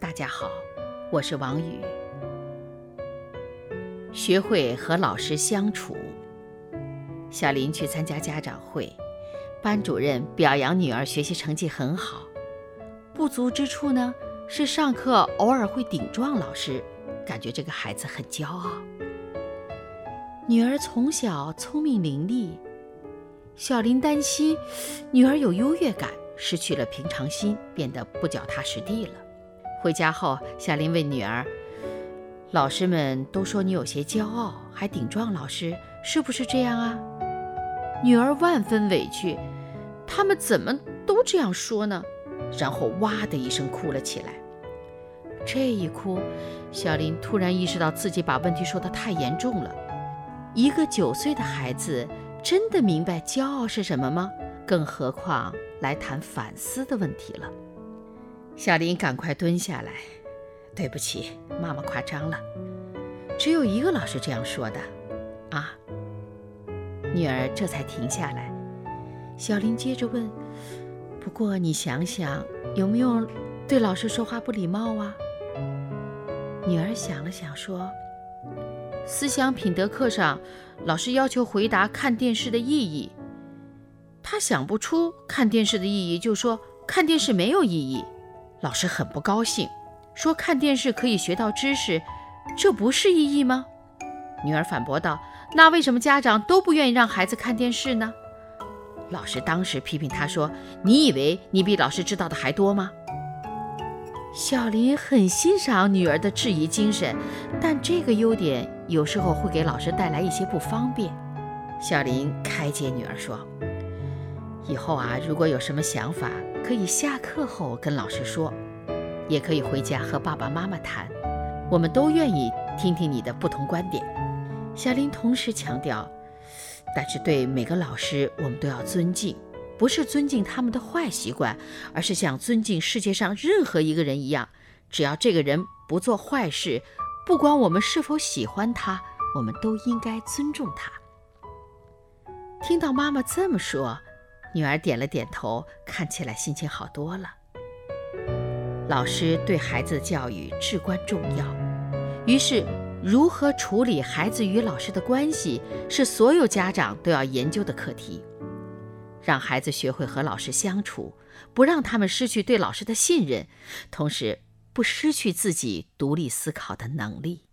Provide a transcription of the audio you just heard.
大家好，我是王宇。学会和老师相处。小林去参加家长会，班主任表扬女儿学习成绩很好，不足之处呢是上课偶尔会顶撞老师。感觉这个孩子很骄傲。女儿从小聪明伶俐，小林担心女儿有优越感，失去了平常心，变得不脚踏实地了。回家后，小林问女儿：“老师们都说你有些骄傲，还顶撞老师，是不是这样啊？”女儿万分委屈：“他们怎么都这样说呢？”然后哇的一声哭了起来。这一哭，小林突然意识到自己把问题说得太严重了。一个九岁的孩子真的明白骄傲是什么吗？更何况来谈反思的问题了。小林赶快蹲下来，对不起，妈妈夸张了。只有一个老师这样说的，啊。女儿这才停下来。小林接着问：“不过你想想，有没有对老师说话不礼貌啊？”女儿想了想，说：“思想品德课上，老师要求回答看电视的意义。他想不出看电视的意义，就说看电视没有意义。老师很不高兴，说看电视可以学到知识，这不是意义吗？”女儿反驳道：“那为什么家长都不愿意让孩子看电视呢？”老师当时批评他说：“你以为你比老师知道的还多吗？”小林很欣赏女儿的质疑精神，但这个优点有时候会给老师带来一些不方便。小林开解女儿说：“以后啊，如果有什么想法，可以下课后跟老师说，也可以回家和爸爸妈妈谈，我们都愿意听听你的不同观点。”小林同时强调：“但是对每个老师，我们都要尊敬。”不是尊敬他们的坏习惯，而是像尊敬世界上任何一个人一样，只要这个人不做坏事，不管我们是否喜欢他，我们都应该尊重他。听到妈妈这么说，女儿点了点头，看起来心情好多了。老师对孩子的教育至关重要，于是如何处理孩子与老师的关系，是所有家长都要研究的课题。让孩子学会和老师相处，不让他们失去对老师的信任，同时不失去自己独立思考的能力。